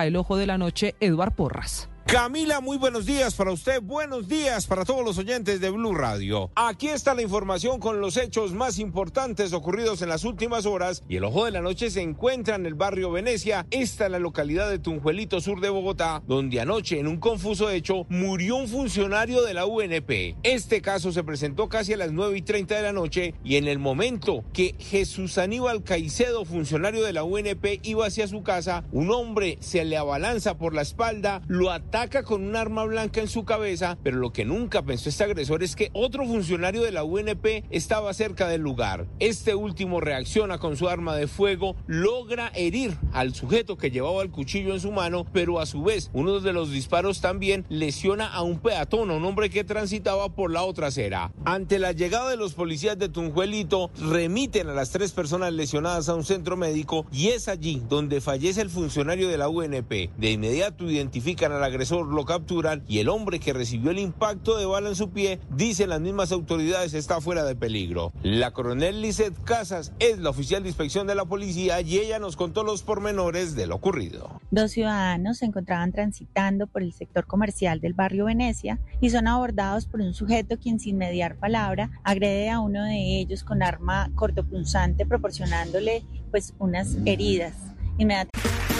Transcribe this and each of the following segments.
el ojo de la noche, Eduard Porras. Camila, muy buenos días para usted, buenos días para todos los oyentes de Blue Radio. Aquí está la información con los hechos más importantes ocurridos en las últimas horas y el ojo de la noche se encuentra en el barrio Venecia, esta en la localidad de Tunjuelito, sur de Bogotá, donde anoche en un confuso hecho murió un funcionario de la UNP. Este caso se presentó casi a las 9 y 30 de la noche y en el momento que Jesús Aníbal Caicedo, funcionario de la UNP, iba hacia su casa, un hombre se le abalanza por la espalda, lo ataca ataca con un arma blanca en su cabeza, pero lo que nunca pensó este agresor es que otro funcionario de la UNP estaba cerca del lugar. Este último reacciona con su arma de fuego, logra herir al sujeto que llevaba el cuchillo en su mano, pero a su vez uno de los disparos también lesiona a un peatón, un hombre que transitaba por la otra acera. Ante la llegada de los policías de Tunjuelito, remiten a las tres personas lesionadas a un centro médico y es allí donde fallece el funcionario de la UNP. De inmediato identifican al agresor lo capturan y el hombre que recibió el impacto de bala en su pie, dicen las mismas autoridades, está fuera de peligro. La coronel Lizeth Casas es la oficial de inspección de la policía y ella nos contó los pormenores de lo ocurrido. Dos ciudadanos se encontraban transitando por el sector comercial del barrio Venecia y son abordados por un sujeto quien sin mediar palabra agrede a uno de ellos con arma cortopunzante proporcionándole pues unas heridas. Inmediatamente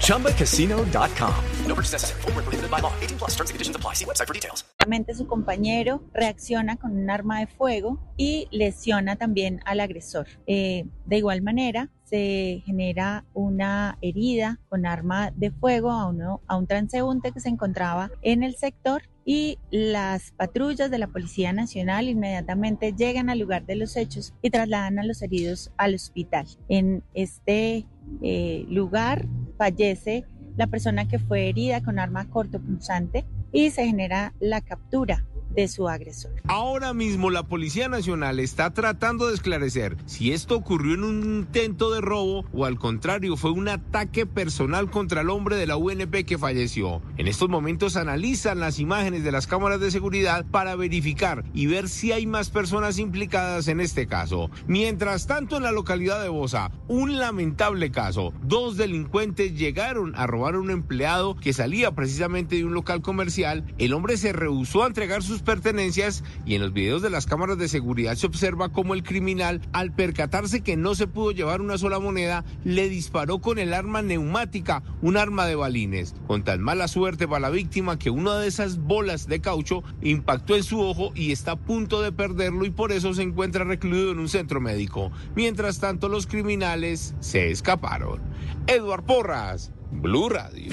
ChumbaCasino.com. No purchase necessary. Full prohibited by law. 18 plus terms and conditions apply. See website for details. Su compañero reacciona con un arma de fuego y lesiona también al agresor. Eh, de igual manera, se genera una herida con arma de fuego a, uno, a un transeúnte que se encontraba en el sector y las patrullas de la Policía Nacional inmediatamente llegan al lugar de los hechos y trasladan a los heridos al hospital. En este eh, lugar fallece la persona que fue herida con arma cortopunzante y se genera la captura de su agresor. Ahora mismo la Policía Nacional está tratando de esclarecer si esto ocurrió en un intento de robo o al contrario fue un ataque personal contra el hombre de la UNP que falleció. En estos momentos analizan las imágenes de las cámaras de seguridad para verificar y ver si hay más personas implicadas en este caso. Mientras tanto en la localidad de Bosa, un lamentable caso. Dos delincuentes llegaron a robar a un empleado que salía precisamente de un local comercial. El hombre se rehusó a entregar sus pertenencias y en los videos de las cámaras de seguridad se observa cómo el criminal, al percatarse que no se pudo llevar una sola moneda, le disparó con el arma neumática, un arma de balines. Con tan mala suerte para la víctima que una de esas bolas de caucho impactó en su ojo y está a punto de perderlo y por eso se encuentra recluido en un centro médico. Mientras tanto, los criminales se escaparon. Edward Porras, Blue Radio.